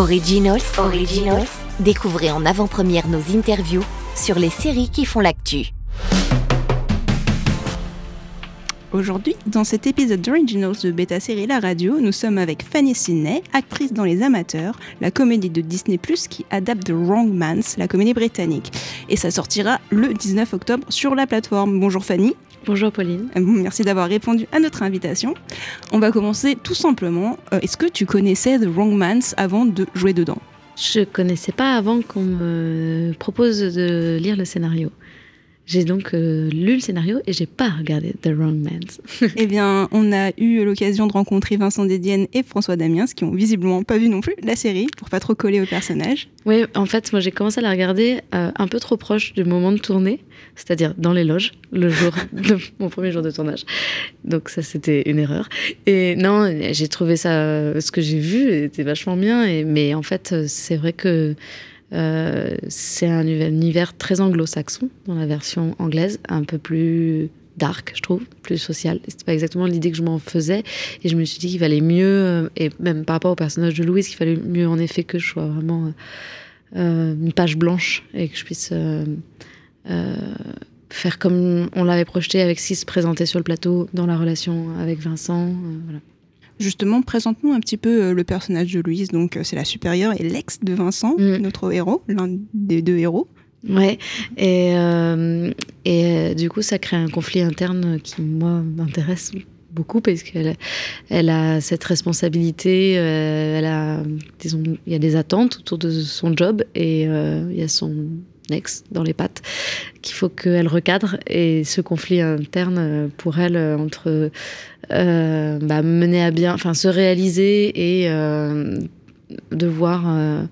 Originals, Originals. Découvrez en avant-première nos interviews sur les séries qui font l'actu. Aujourd'hui, dans cet épisode d'Originals de Beta Série La Radio, nous sommes avec Fanny Sidney, actrice dans Les Amateurs, la comédie de Disney Plus qui adapte The Wrong Mans, la comédie britannique. Et ça sortira le 19 octobre sur la plateforme. Bonjour Fanny. Bonjour Pauline. Euh, merci d'avoir répondu à notre invitation. On va commencer tout simplement. Euh, est-ce que tu connaissais The Wrong Mans avant de jouer dedans? Je connaissais pas avant qu'on me propose de lire le scénario. J'ai donc euh, lu le scénario et j'ai pas regardé The Wrong Mans. eh bien, on a eu l'occasion de rencontrer Vincent Dédienne et François Damiens, qui ont visiblement pas vu non plus la série, pour pas trop coller au personnage. Oui, en fait, moi j'ai commencé à la regarder un peu trop proche du moment de tournée c'est-à-dire dans les loges, le jour de mon premier jour de tournage. Donc ça, c'était une erreur. Et non, j'ai trouvé ça, ce que j'ai vu était vachement bien. Et, mais en fait, c'est vrai que euh, c'est un univers très anglo-saxon dans la version anglaise, un peu plus dark, je trouve, plus social. C'était pas exactement l'idée que je m'en faisais. Et je me suis dit qu'il valait mieux, et même par rapport au personnage de Louise, qu'il fallait mieux en effet que je sois vraiment euh, une page blanche et que je puisse euh, euh, faire comme on l'avait projeté avec ce qui se présentait sur le plateau dans la relation avec Vincent. Euh, Justement, présente-nous un petit peu euh, le personnage de Louise. Donc, c'est la supérieure et l'ex de Vincent, mm. notre héros, l'un des deux héros. Ouais, et, et du coup, ça crée un conflit interne qui, moi, m'intéresse beaucoup parce qu'elle elle a cette responsabilité, elle a, disons, il y a des attentes autour de son job et il y a son ex dans les pattes, qu'il faut qu'elle recadre. Et ce conflit interne euh, pour elle euh, entre euh, bah, mener à bien, enfin se réaliser et devoir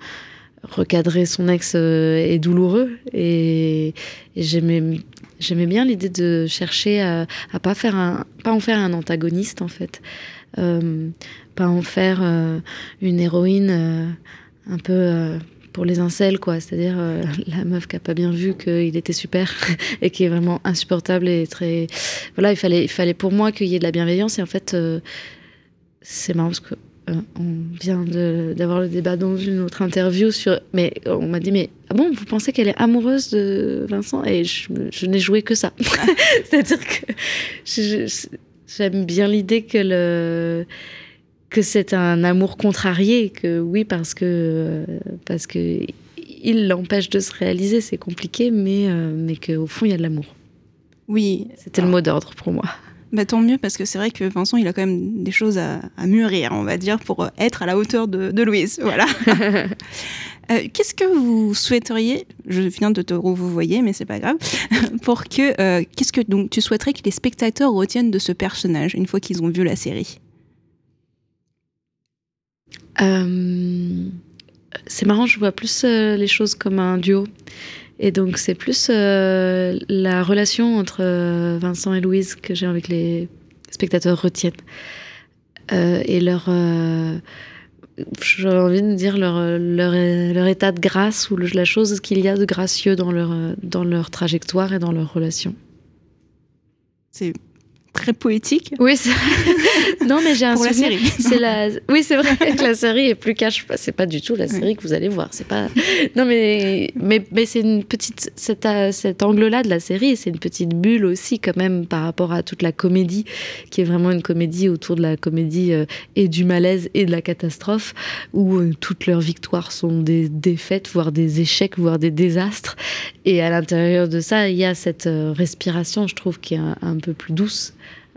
recadrer son ex est douloureux. Et, j'aimais j'aimais bien l'idée de chercher à, à, pas faire un pas en faire un antagoniste en fait pas en faire une héroïne un peu pour les incels, quoi. C'est-à-dire euh, la meuf qui a pas bien vu qu'il était super et qui est vraiment insupportable et très. Voilà, il fallait, il fallait pour moi qu'il y ait de la bienveillance. Et en fait, euh, c'est marrant parce que euh, on vient d'avoir le débat dans une autre interview sur. Mais on m'a dit, mais ah bon, vous pensez qu'elle est amoureuse de Vincent? Et je, je n'ai joué que ça. C'est-à-dire que j'aime bien l'idée que le que c'est un amour contrarié, que oui, parce que, parce que il l'empêche de se réaliser, c'est compliqué, mais, euh, mais qu'au fond, il y a de l'amour. Oui. C'était le mot d'ordre pour moi. Bah, tant mieux, parce que c'est vrai que Vincent, il a quand même des choses à, mûrir, on va dire, pour être à la hauteur de, Louise. Voilà. Euh, qu'est-ce que vous souhaiteriez, je viens de te vous voyez, mais c'est pas grave, pour que, euh, qu'est-ce que donc tu souhaiterais que les spectateurs retiennent de ce personnage une fois qu'ils ont vu la série? euh, c'est marrant, je vois plus euh, les choses comme un duo. Et donc, c'est plus euh, la relation entre Vincent et Louise que j'ai envie que les spectateurs retiennent. et leur. J'aurais envie de dire leur, leur, leur, état de grâce ou la chose qu'il y a de gracieux dans leur, dans leur trajectoire et dans leur relation. C'est très poétique. Oui, c'est non, mais j'ai un Pour souvenir. La série. C'est la. Oui, c'est vrai que la série est plus cash. C'est pas du tout la série que vous allez voir. C'est pas. Non, mais mais, mais c'est une petite cet, cet angle-là de la série. C'est une petite bulle aussi quand même par rapport à toute la comédie qui est vraiment une comédie autour de la comédie euh, et du malaise et de la catastrophe où euh, toutes leurs victoires sont des défaites, voire des échecs, voire des désastres. Et à l'intérieur de ça, il y a cette euh, respiration, je trouve, qui est un peu plus douce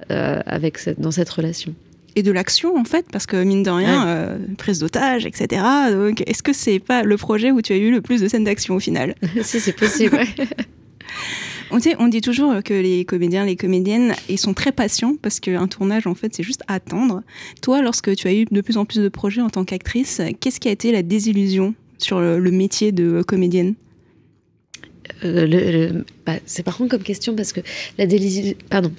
avec cette, dans cette relation. Et de l'action en fait, parce que mine de rien, euh, prise d'otage, etc. Donc, est-ce que c'est pas le projet où tu as eu le plus de scènes d'action au final Si, c'est possible. On dit, on dit, toujours que les comédiens, les comédiennes, ils sont très patients parce qu'un tournage, en fait, c'est juste attendre. Toi, lorsque tu as eu de plus en plus de projets en tant qu'actrice, qu'est-ce qui a été la désillusion sur le, métier de comédienne? Euh, bah, C'est par contre comme question parce que la désillusion... Pardon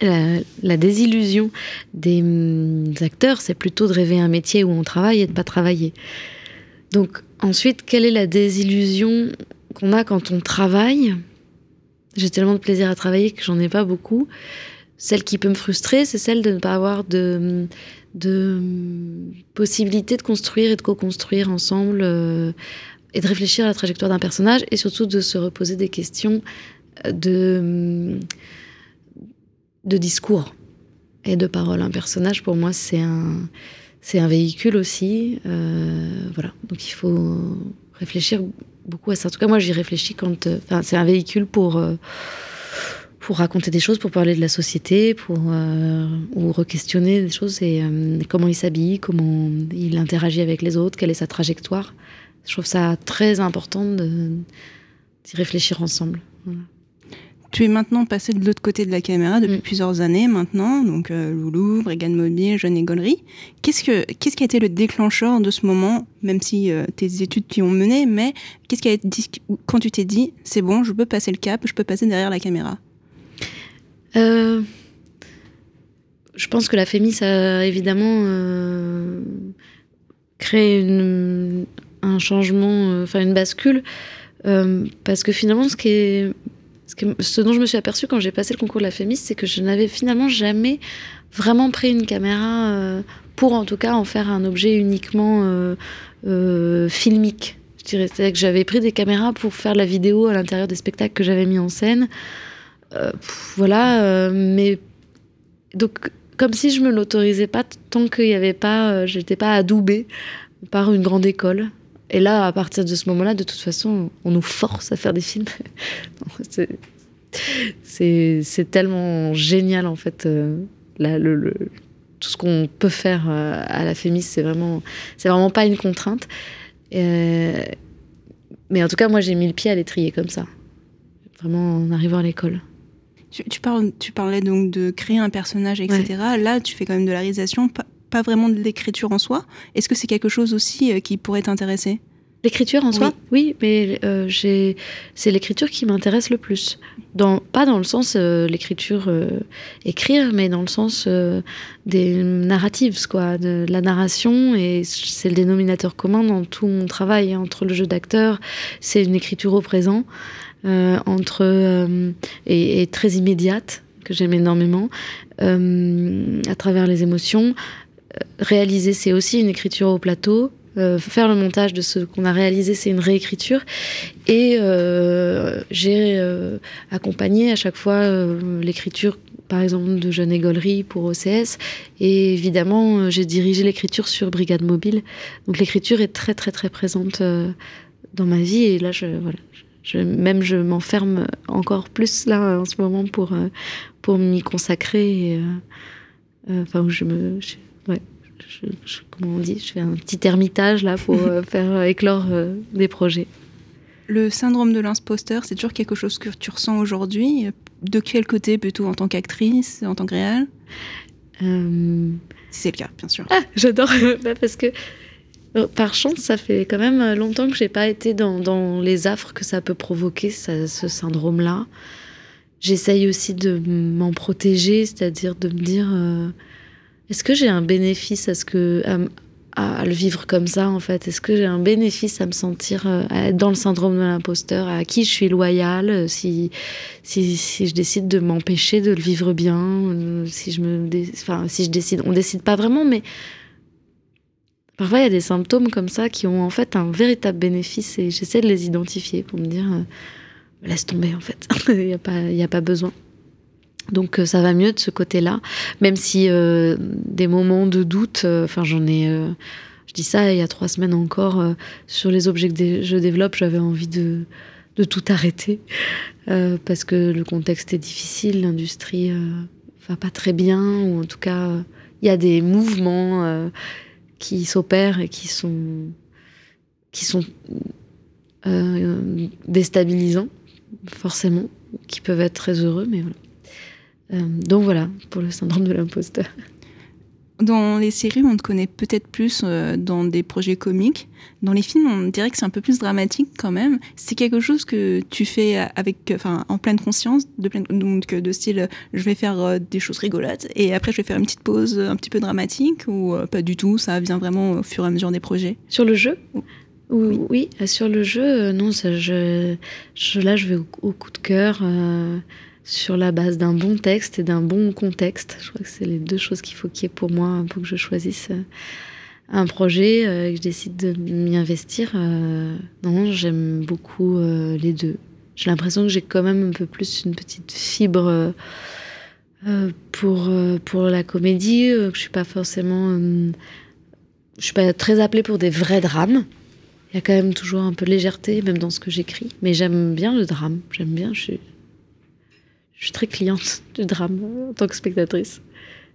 la, désillusion des hum, acteurs, c'est plutôt de rêver un métier où on travaille et de pas travailler. Donc ensuite, quelle est la désillusion qu'on a quand on travaille? J'ai tellement de plaisir à travailler que j'en ai pas beaucoup. Celle qui peut me frustrer, c'est celle de ne pas avoir de, de hum, possibilité de construire et de co-construire ensemble euh, et de réfléchir à la trajectoire d'un personnage et surtout de se reposer des questions de, hum, de discours et de parole. Un personnage, pour moi, c'est un, c'est un véhicule aussi. Euh, voilà, donc il faut réfléchir beaucoup à ça. En tout cas, moi, j'y réfléchis quand. euh, c'est un véhicule pour. euh, pour raconter des choses, pour parler de la société, pour ou re-questionner des choses et comment il s'habille, comment il interagit avec les autres, quelle est sa trajectoire. Je trouve ça très important d'y réfléchir ensemble. Voilà. Tu es maintenant passé de l'autre côté de la caméra depuis Mm. plusieurs années maintenant, donc euh, Loulou, Brigade Mobile, Jeune Égolerie. Qu'est-ce, que, qu'est-ce qui a été le déclencheur de ce moment, même si euh, tes études t'y ont mené, mais qu'est-ce qui a été dit quand tu t'es dit, c'est bon, je peux passer le cap, je peux passer derrière la caméra? Euh, je pense que la FEMIS a évidemment euh, créé une- un changement, enfin une bascule, parce que finalement, ce, qui est, ce, dont je me suis aperçue quand j'ai passé le concours de la FEMIS, c'est que je n'avais finalement jamais vraiment pris une caméra euh, pour en tout cas en faire un objet uniquement euh, euh, filmique. Je dirais, c'est-à-dire que j'avais pris des caméras pour faire la vidéo à l'intérieur des spectacles que j'avais mis en scène. Voilà, mais donc comme si je me l'autorisais pas tant qu'il y avait pas, j'étais pas adoubée par une grande école. Et là, à partir de ce moment-là, de toute façon, on nous force à faire des films. C'est- tellement génial en fait. euh, la- le- le- tout ce qu'on peut faire euh, à la Fémis, c'est vraiment, vraiment pas une contrainte. Euh, mais en tout cas, moi, j'ai mis le pied à l'étrier comme ça, vraiment en arrivant à l'école. tu, tu, parles, tu parlais donc de créer un personnage, etc. Là, tu fais quand même de la réalisation, pas, vraiment de l'écriture en soi. Est-ce que c'est quelque chose aussi euh, qui pourrait t'intéresser? L'écriture en soi, oui, mais euh, c'est l'écriture qui m'intéresse le plus. Dans, pas dans le sens euh, l'écriture euh, écrire, mais dans le sens des narratives, quoi, de la narration. Et c'est le dénominateur commun dans tout mon travail hein, entre le jeu d'acteur, c'est une écriture au présent, entre et, et très immédiate que j'aime énormément, euh, à travers les émotions. Réaliser, c'est aussi une écriture au plateau. Euh, faire le montage de ce qu'on a réalisé, c'est une réécriture. Et euh, j'ai euh, accompagné à chaque fois l'écriture, par exemple, de Jeune Égolerie pour OCS. Et évidemment, j'ai dirigé l'écriture sur Brigade Mobile. Donc l'écriture est très, très, très présente dans ma vie. Et là, je, voilà, même je m'enferme encore plus là en ce moment pour, pour m'y consacrer. et, Enfin, je me. Je, je- comment on dit, je fais un petit ermitage là pour euh, faire euh, éclore euh, des projets. Le syndrome de l'imposteur, c'est toujours quelque chose que tu ressens aujourd'hui. De quel côté plutôt en tant qu'actrice, en tant que réelle Euh, Si c'est le cas, bien sûr. Ah, j'adore Bah, parce que par chance, ça fait quand même longtemps que j'ai pas été dans, dans les affres que ça peut provoquer, ça- ce syndrome-là. J'essaye aussi de m'en protéger, c'est-à-dire de me dire euh, est-ce que j'ai un bénéfice à ce que à, le vivre comme ça en fait? Est-ce que j'ai un bénéfice à me sentir euh, dans le syndrome de l'imposteur À qui je suis loyale euh, si, si, si je décide de m'empêcher de le vivre bien euh, Si je me enfin si je décide, on décide pas vraiment, mais parfois il y a des symptômes comme ça qui ont en fait un véritable bénéfice et j'essaie de les identifier pour me dire laisse tomber en fait, il n'y a pas y a pas besoin. Donc euh, ça va mieux de ce côté-là, même si euh, des moments de doute, euh, enfin j'en ai, je dis ça il y a trois semaines encore, sur les objets que je développe, j'avais envie de, tout arrêter, parce que le contexte est difficile, l'industrie va pas très bien, ou en tout cas il y a des mouvements qui s'opèrent et qui sont, qui sont déstabilisants, forcément, qui peuvent être très heureux, mais voilà. Euh, donc voilà, pour le syndrome de l'imposteur. Dans les séries, on te connaît peut-être plus euh, dans des projets comiques. Dans les films, on dirait que c'est un peu plus dramatique quand même. C'est quelque chose que tu fais avec, enfin, en pleine conscience, de pleine, donc de style, euh, je vais faire euh, des choses rigolotes et après je vais faire une petite pause euh, un petit peu dramatique ou euh, pas du tout. Ça vient vraiment au fur et à mesure des projets? Sur le jeu? Oui. euh, sur le jeu, euh, non, ça, je, je, là je vais au, au coup de cœur. euh, sur la base d'un bon texte et d'un bon contexte. Je crois que c'est les deux choses qu'il faut qu'il y ait pour moi pour que je choisisse un projet et que je décide de m'y investir. non, j'aime beaucoup les deux. J'ai l'impression que j'ai quand même un peu plus une petite fibre pour, pour la comédie, que je suis pas forcément je suis pas très appelée pour des vrais drames. Il y a quand même toujours un peu de légèreté, même dans ce que j'écris. Mais j'aime bien le drame. J'aime bien. Je je suis très cliente du drame en tant que spectatrice.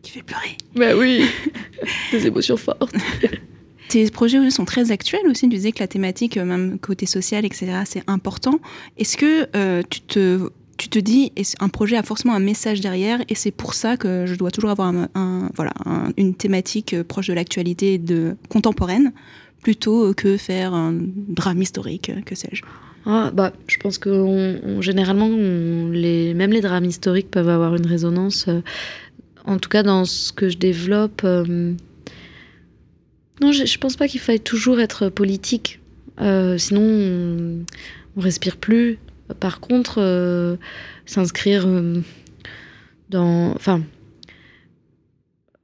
Qui fait pleurer. Bah oui, des émotions fortes. Tes projets sont très actuels aussi. Tu disais que la thématique, euh, même côté social, etc., c'est important. Est-ce que euh, tu te tu te dis, un projet a forcément un message derrière, et c'est pour ça que je dois toujours avoir un, voilà, une thématique euh, proche de l'actualité de contemporaine, plutôt que faire un drame historique, que sais-je? Ah, bah, je pense que généralement, même les drames historiques peuvent avoir une résonance. Euh, en tout cas, dans ce que je développe. Euh, non, je, ne pense pas qu'il faille toujours être politique. sinon, on, on respire plus. Par contre, euh, s'inscrire euh, dans. Enfin,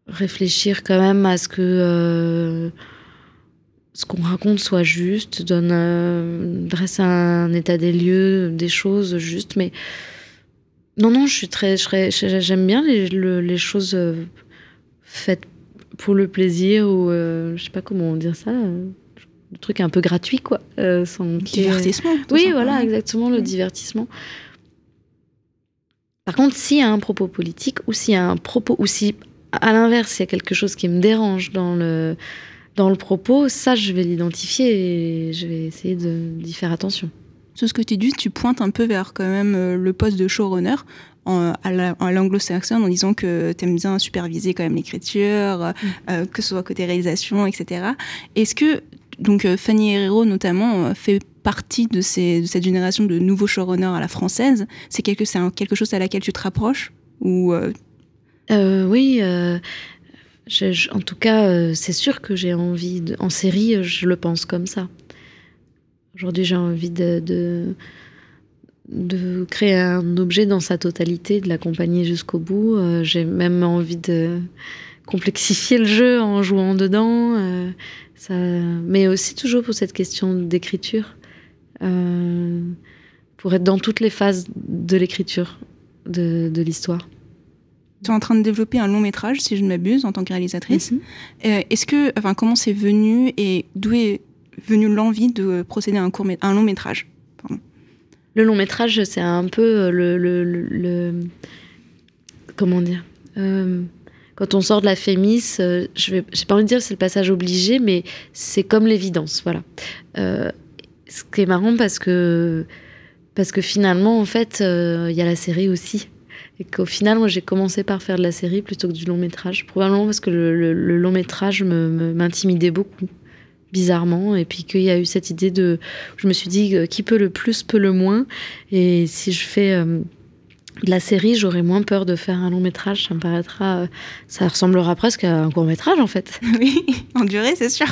réfléchir quand même à ce que euh, ce qu'on raconte soit juste, donne, dresse un état des lieux, des choses justes. Mais non, non, je suis très, j'aime bien les, les, choses faites pour le plaisir ou je sais pas comment dire ça le truc un peu gratuit, quoi. Euh, divertissement. Oui, voilà, exactement, le divertissement. Par contre, s'il y a un propos politique, ou s'il y a un propos, ou si, à l'inverse, il y a quelque chose qui me dérange dans le, dans le propos, ça, je vais l'identifier et je vais essayer d'y faire attention. Tout ce que tu dis, tu pointes un peu vers quand même euh, le poste de showrunner en, à l'anglo-saxonne en disant que tu aimes bien superviser quand même l'écriture, mm. euh, que ce soit côté réalisation, etc. Est-ce que donc euh, Fanny Herrero notamment fait partie de, ces, de, cette génération de nouveaux showrunners à la française? C'est quelque, quelque chose à laquelle tu te rapproches? Ou euh? Oui, en tout cas, c'est sûr que j'ai envie, en série, je le pense comme ça. Aujourd'hui, j'ai envie de, de, créer un objet dans sa totalité, de l'accompagner jusqu'au bout. j'ai même envie de complexifier le jeu en jouant dedans. Mais aussi toujours pour cette question d'écriture, euh, pour être dans toutes les phases de l'écriture de l'histoire. Tu es en train de développer un long métrage, si je ne m'abuse, en tant que réalisatrice. Mhm. Euh, est-ce que, enfin, comment c'est venu et d'où est venue l'envie de procéder à un, court, un long métrage? Le long métrage, c'est un peu le, le, le, comment dire euh, quand on sort de la Fémis, euh, je n'ai pas envie de dire c'est le passage obligé, mais c'est comme l'évidence, voilà. Euh, ce qui est marrant parce que parce que finalement, en fait, euh, il y a la série aussi. Et qu'au final, moi, j'ai commencé par faire de la série plutôt que du long métrage. Probablement parce que le, long métrage m'intimidait beaucoup, bizarrement. Et puis qu'il y a eu cette idée de. Je me suis dit, qui peut le plus, peut le moins. Et si je fais de la série, j'aurais moins peur de faire un long métrage. Ça me paraîtra, euh, ça ressemblera presque à un court métrage en fait. Oui, en durée, c'est sûr.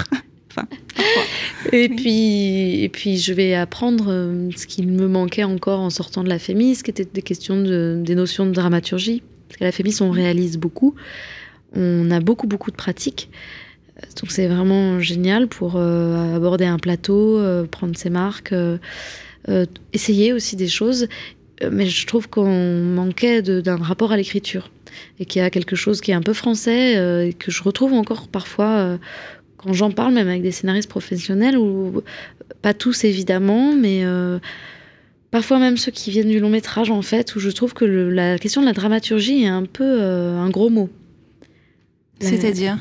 Et puis, et puis, je vais apprendre euh, ce qui me manquait encore en sortant de la Fémis, qui était des questions de, des notions de dramaturgie. Parce qu'à la Fémis, on réalise beaucoup, on a beaucoup, beaucoup de pratiques. Donc c'est vraiment génial pour euh, aborder un plateau, prendre ses marques, essayer aussi des choses euh, mais je trouve qu'on manquait d'un rapport à l'écriture et qu'il y a quelque chose qui est un peu français euh, et que je retrouve encore parfois euh, quand j'en parle, même avec des scénaristes professionnels, ou pas tous évidemment, mais parfois même ceux qui viennent du long métrage en fait, où je trouve que la question de la dramaturgie est un peu un gros mot. C'est-à-dire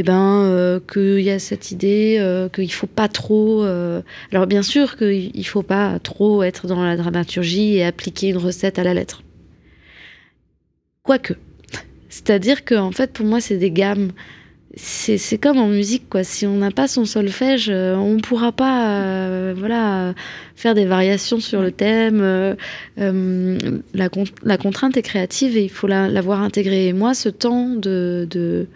eh ben, euh, qu'il y a cette idée euh, qu'il ne faut pas trop. Euh, alors, bien sûr qu'il ne faut pas trop être dans la dramaturgie et appliquer une recette à la lettre. Quoique. C'est-à-dire que, en fait, pour moi, c'est des gammes. C'est comme en musique, quoi. Si on n'a pas son solfège, on ne pourra pas voilà, faire des variations sur le thème. La, la, contrainte est créative et il faut l'avoir intégrée. Et moi, ce temps de, de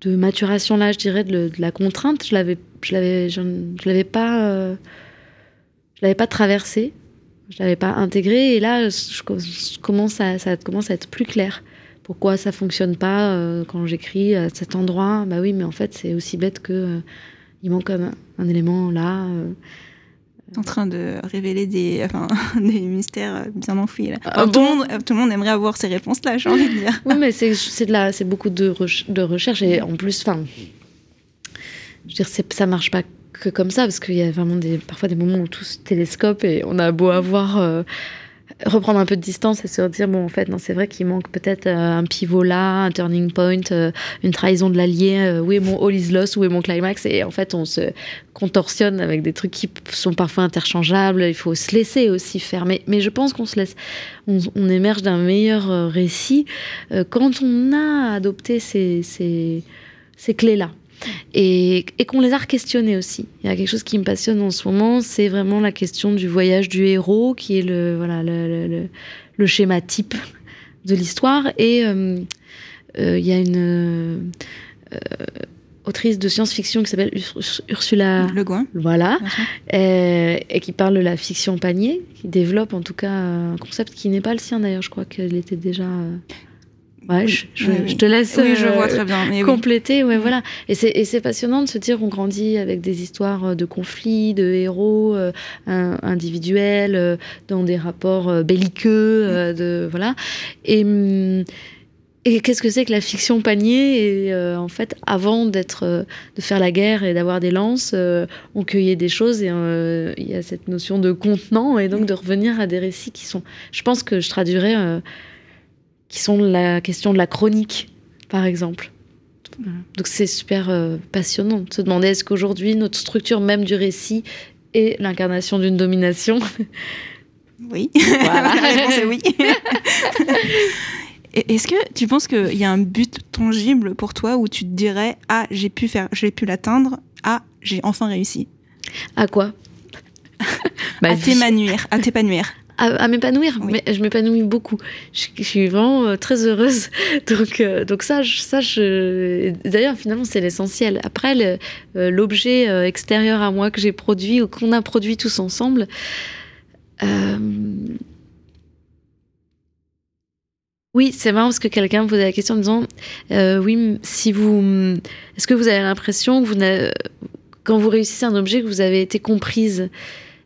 de maturation là, je dirais, de, la contrainte, je l'avais, je l'avais, je, l'avais pas, euh, je l'avais pas traversé. Je l'avais pas intégré et là, je, ça commence à être plus clair. Pourquoi ça fonctionne pas euh, quand j'écris à cet endroit Bah oui, mais en fait, c'est aussi bête que euh, il manque un, un élément là. Euh, en train de révéler des, enfin, des mystères bien enfouis. Là. Ah tout, le monde, tout, le monde, aimerait avoir ces réponses-là, j'ai envie de dire. Oui, mais c'est de la, c'est beaucoup de, de recherche et en plus, enfin, je veux dire, ça marche pas que comme ça parce qu'il y a vraiment des, parfois des moments où tout se télescope et on a beau avoir reprendre un peu de distance et se dire bon en fait non c'est vrai qu'il manque peut-être euh, un pivot là un turning point euh, une trahison de l'allié où est mon all is lost où est mon climax? Et en fait on se contorsionne avec des trucs qui sont parfois interchangeables. Il faut se laisser aussi faire. Mais, mais je pense qu'on se laisse on, émerge d'un meilleur récit quand on a adopté ces, ces, ces clés là et, qu'on les a questionnées aussi. Il y a quelque chose qui me passionne en ce moment, c'est vraiment la question du voyage du héros, qui est le, voilà, le, le, schéma type de l'histoire. Et euh, euh, il y a une euh, autrice de science-fiction qui s'appelle Ursula Le Guin. Voilà. et qui parle de la fiction panier, qui développe en tout cas un concept qui n'est pas le sien d'ailleurs. Je crois qu'elle était déjà Ouais, je, je, te laisse oui, je vois très bien. Mais compléter. Ouais, voilà. Et c'est passionnant de se dire qu'on grandit avec des histoires euh, de conflits, de héros euh, individuels, euh, dans des rapports belliqueux, de voilà. Et hum, et qu'est-ce que c'est que la fiction panier? Et en fait, avant d'être, de faire la guerre et d'avoir des lances, on cueillait des choses et il y a cette notion de contenant et donc de revenir à des récits qui sont. Je pense que je traduirais qui sont la question de la chronique, par exemple. Donc c'est super euh, passionnant de se demander est-ce qu'aujourd'hui notre structure même du récit est l'incarnation d'une domination? Oui. Voilà. la réponse est oui. Est-ce que tu penses qu'il y a un but tangible pour toi où tu te dirais ah j'ai pu faire j'ai pu l'atteindre ah j'ai enfin réussi à quoi? À t'épanouir à t'épanouir à, m'épanouir. Mais je m'épanouis beaucoup. Je, suis vraiment euh, très heureuse. Donc, euh, donc ça, ça je... d'ailleurs, finalement, c'est l'essentiel. Après, euh, l'objet extérieur à moi que j'ai produit ou qu'on a produit tous ensemble. Oui, c'est marrant parce que quelqu'un me posait la question en disant Oui, si vous. Est-ce que vous avez l'impression que vous quand vous réussissez un objet, que vous avez été comprise?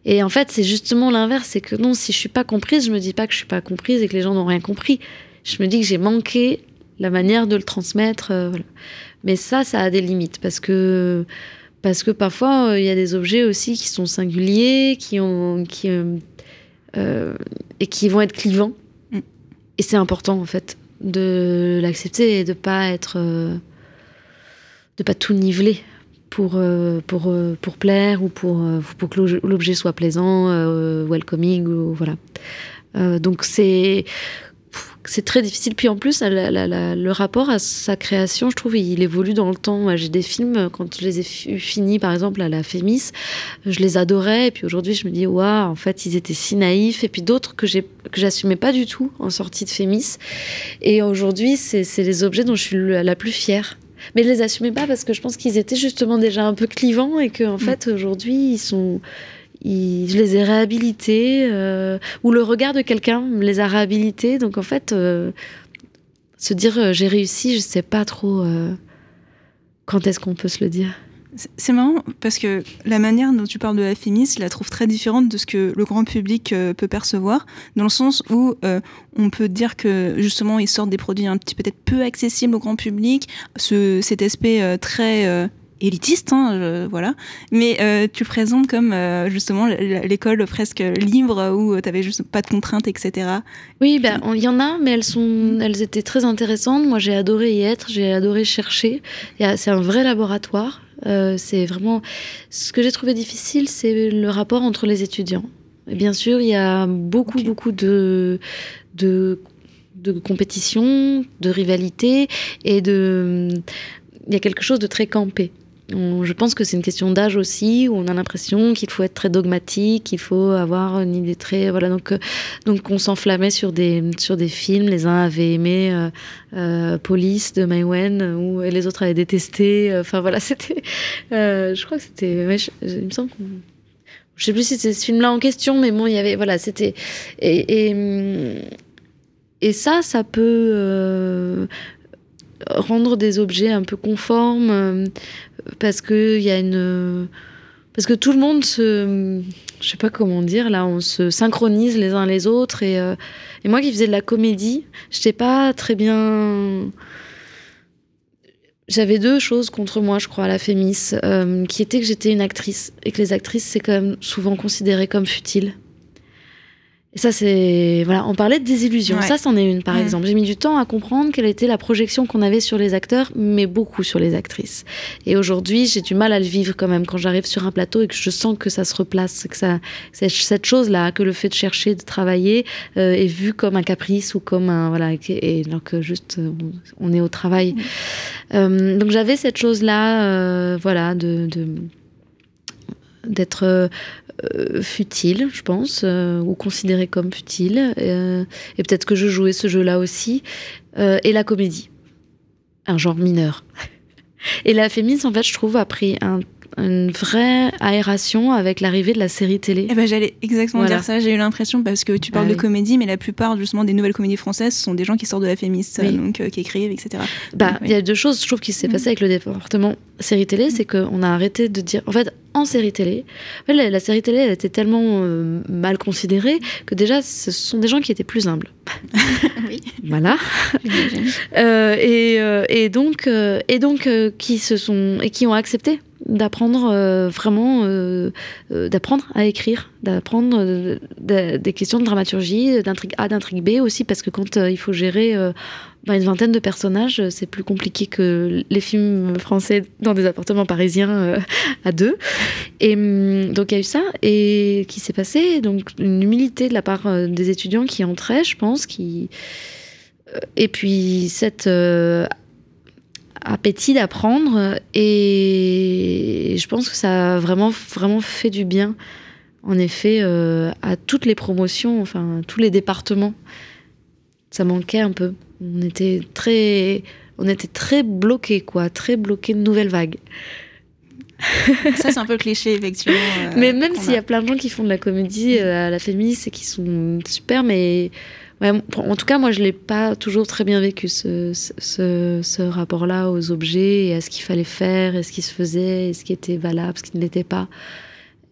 Et en fait, c'est justement l'inverse, c'est que non, si je suis pas comprise, je me dis pas que je suis pas comprise et que les gens n'ont rien compris. Je me dis que j'ai manqué la manière de le transmettre. Euh, Mais ça, ça a des limites parce que parce que parfois euh, il y a des objets aussi qui sont singuliers, qui ont qui euh, et qui vont être clivants. Mm. Et c'est important en fait de l'accepter et de pas être de pas tout niveler pour, euh, pour, euh, pour plaire ou pour, euh, pour que l'objet soit plaisant, welcoming, ou, voilà. donc c'est c'est très difficile. Puis en plus, le rapport à sa création, je trouve, il évolue dans le temps. J'ai des films, quand je les ai finis, par exemple, à la Fémis, je les adorais. Et puis aujourd'hui, je me dis, waouh, en fait, ils étaient si naïfs. Et puis d'autres que j'assumais pas du tout en sortie de Fémis. Et aujourd'hui, c'est les objets dont je suis la plus fière mais je les assumais pas parce que je pense qu'ils étaient justement déjà un peu clivants et qu'en en mm. fait aujourd'hui ils sont je les ai réhabilités euh, ou le regard de quelqu'un me les a réhabilités donc en fait euh, se dire euh, j'ai réussi je sais pas trop quand est-ce qu'on peut se le dire c'est marrant parce que la manière dont tu parles de la féminisme, je la trouve très différente de ce que le grand public euh, peut percevoir, dans le sens où euh, on peut dire que justement ils sortent des produits un petit peut-être peu accessibles au grand public, ce, cet aspect euh, très élitiste, hein, voilà. Mais tu présentes comme justement l'école presque libre où tu avais juste pas de contraintes, etc. Oui, ben il y en a, mais elles étaient très intéressantes. Moi, j'ai adoré y être, j'ai adoré chercher. C'est un vrai laboratoire. Euh, c'est vraiment ce que j'ai trouvé difficile, c'est le rapport entre les étudiants. Et bien sûr, il y a beaucoup, beaucoup de, de, de compétition, de rivalité et de. Il y a quelque chose de très campé je pense que c'est une question d'âge aussi, où on a l'impression qu'il faut être très dogmatique, qu'il faut avoir une idée très voilà donc euh, donc on s'enflammait sur des sur des films. Les uns avaient aimé euh, euh Police de Mai Wen, et les autres avaient détesté. Enfin voilà, c'était. je crois que c'était. il me semble qu'on je sais plus si c'est ce film-là en question, mais bon, il y avait, voilà, c'était et, et, ça, ça peut rendre des objets un peu conformes parce que y a une parce que tout le monde se je sais pas comment dire là on se synchronise les uns les autres et, euh, et moi qui faisais de la comédie j'étais pas très bien j'avais deux choses contre moi, je crois, à la Fémis, euh, qui était que j'étais une actrice et que les actrices, c'est quand même souvent considéré comme futile. Et ça, c'est. Voilà, on parlait de désillusion. Ouais. Ça, c'en est une, par Mm. exemple. J'ai mis du temps à comprendre quelle était la projection qu'on avait sur les acteurs, mais beaucoup sur les actrices. Et aujourd'hui, j'ai du mal à le vivre quand même quand j'arrive sur un plateau et que je sens que ça se replace, que ça, c'est cette chose-là, que le fait de chercher, de travailler, euh, est vu comme un caprice ou comme un. Voilà, et, que juste, on, on est au travail. Euh, donc j'avais cette chose-là, euh, voilà, de. de d'être euh, euh, futile, je pense, euh, ou considéré comme futile. euh, et peut-être que je jouais ce jeu-là aussi. Et la comédie, un genre mineur. Et la féminisme, en fait, je trouve, a pris un- une vraie aération avec l'arrivée de la série télé. Eh ben, j'allais exactement Voilà. dire ça. J'ai eu l'impression parce que tu parles Ah de oui. comédie, mais la plupart justement des nouvelles comédies françaises sont des gens qui sortent de la féministe, Oui. donc euh, qui écrivent, etc. Bah, il Oui. y a deux choses, je trouve, qui s'est Mhm. passé avec le département série télé, c'est qu'on a arrêté de dire. En fait, en série télé, la, la série télé, elle était tellement euh, mal considérée que déjà, ce sont des gens qui étaient plus humbles. oui, Voilà. Euh, et, euh, et donc, et donc qui se sont et qui ont accepté d'apprendre euh, vraiment euh, euh, d'apprendre à écrire d'apprendre de- des questions de dramaturgie d'intrigue A d'intrigue B aussi parce que quand il faut gérer bah, une vingtaine de personnages c'est plus compliqué que les films français dans des appartements parisiens à deux. Et hum, donc il y a eu ça et qui s'est passé donc une humilité de la part des étudiants qui entraient je pense qui et puis cette appétit d'apprendre et je pense que ça a vraiment vraiment fait du bien en effet euh, à toutes les promotions enfin à tous les départements. Ça manquait un peu. On était très on était très bloqués quoi très bloqués de nouvelles vagues. Ça, c'est un peu cliché, effectivement. euh, mais même s'il y a plein de gens qui font de la comédie euh, à la féministe et qui sont super, mais ouais, en tout cas, moi, je l'ai pas toujours très bien vécu ce, ce, ce rapport-là aux objets et à ce qu'il fallait faire et ce qui se faisait et ce qui était valable, ce qui ne l'était pas.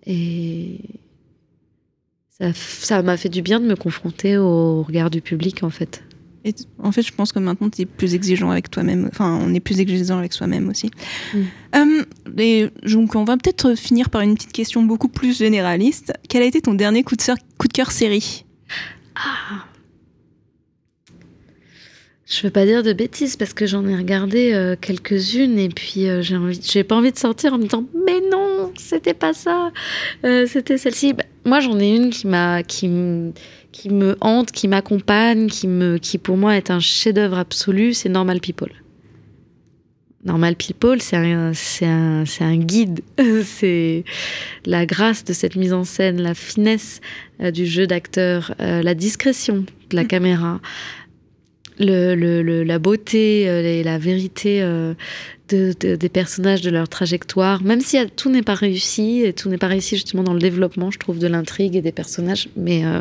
Et ça m'a fait du bien de me confronter au regard du public, en fait. Et en fait, je pense que maintenant, tu es plus exigeant avec toi-même. Enfin, on est plus exigeant avec soi-même aussi. Mm. Euh, et donc, on va peut-être finir par une petite question beaucoup plus généraliste. Quel a été ton dernier coup de, cœur- coup de cœur série? Ah. Je veux pas dire de bêtises parce que j'en ai regardé euh, quelques-unes et puis euh, j'ai envie, j'ai pas envie de sortir en me disant mais non, c'était pas ça, Euh, c'était celle-ci. Bah, moi j'en ai une qui m'a, qui me, qui me hante, qui m'accompagne, qui me, qui pour moi est un chef-d'œuvre absolu, c'est Normal People. Normal People, c'est un, c'est un, c'est un guide. c'est la grâce de cette mise en scène, la finesse euh, du jeu d'acteur, la discrétion de la Mm. caméra, le, le- le- la beauté euh, et la vérité euh, de- de- des personnages, de leur trajectoire. Même si euh, tout n'est pas réussi, et tout n'est pas réussi justement dans le développement, je trouve, de l'intrigue et des personnages, mais euh,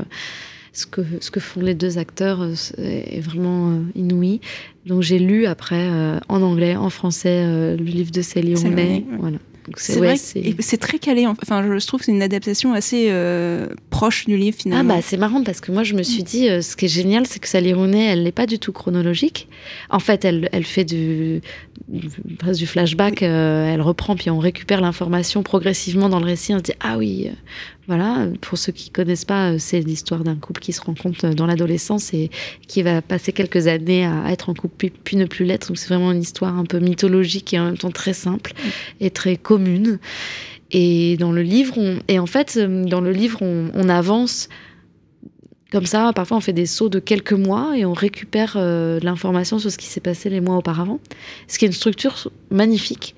ce, que, ce que font les deux acteurs est vraiment inouï. Donc j'ai lu après, euh, en anglais, en français, euh, le livre de. Rooney, ouais. C'est ouais, vrai c'est- très calé. en- Enfin, je trouve que c'est une adaptation assez euh, proche du livre, Ah finalement. bah c'est marrant parce que moi je me suis dit euh, ce qui est génial c'est que Sally Rooney elle n'est pas du tout chronologique. En fait elle, elle fait du, du- presque du flashback, euh, elle reprend puis on récupère l'information progressivement dans le récit. On se dit ah oui voilà pour ceux qui connaissent pas euh, c'est l'histoire d'un couple qui se rencontre euh, dans l'adolescence et qui va passer quelques années à être en couple puis, ne plus l'être. Donc c'est vraiment une histoire un peu mythologique et en même temps très simple et très commune. Et dans le livre, on, et en fait, euh, dans le livre, on, avance comme ça. Parfois, on fait des sauts de quelques mois et on récupère l'information sur ce qui s'est passé les mois auparavant. Ce qui est une structure magnifique.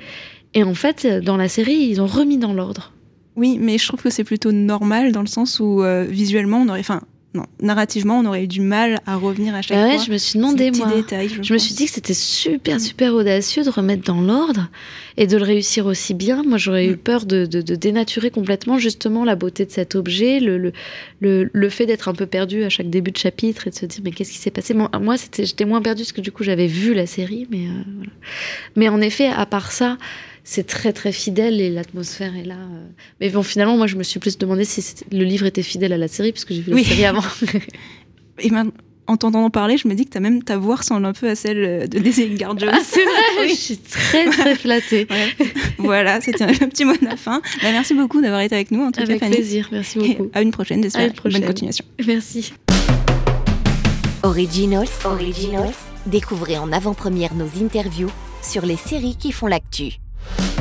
Et en fait, dans la série, ils ont remis dans l'ordre. Oui, mais je trouve que c'est plutôt normal dans le sens où euh, visuellement, on aurait. Enfin, non. Narrativement, on aurait eu du mal à revenir à chaque Bah ouais, fois. je me suis demandé, moi. détails, je, Je me suis dit que c'était super, Mm. super audacieux de remettre dans l'ordre et de le réussir aussi bien. Moi, j'aurais eu Mm. peur de, de- de dénaturer complètement justement la beauté de cet objet, le, le, le, le fait d'être un peu perdu à chaque début de chapitre et de se dire mais qu'est-ce qui s'est passé? Moi, moi, c'était, j'étais moins perdue parce que du coup, j'avais vu la série. Mais, euh, voilà. mais en effet, à part ça, c'est très, très fidèle et l'atmosphère est là. euh. Mais bon, finalement, moi, je me suis plus demandé si le livre était fidèle à la série parce que j'ai vu Oui. la série avant. Et maintenant, en t'entendant parler, je me dis que as même ta voix ressemble un peu à celle euh, de Daisy Edgar Jones. ah, c'est vrai Oui. Je suis très, très flattée. Ouais. voilà, c'était un petit mot de la fin. Bah, merci beaucoup d'avoir été avec nous, en tout Avec cas, plaisir, merci Et beaucoup. à une prochaine, À j'espère. une prochaine. Bonne continuation. Merci. Originals, Originals, découvrez en avant-première nos interviews sur les séries qui font l'actu. you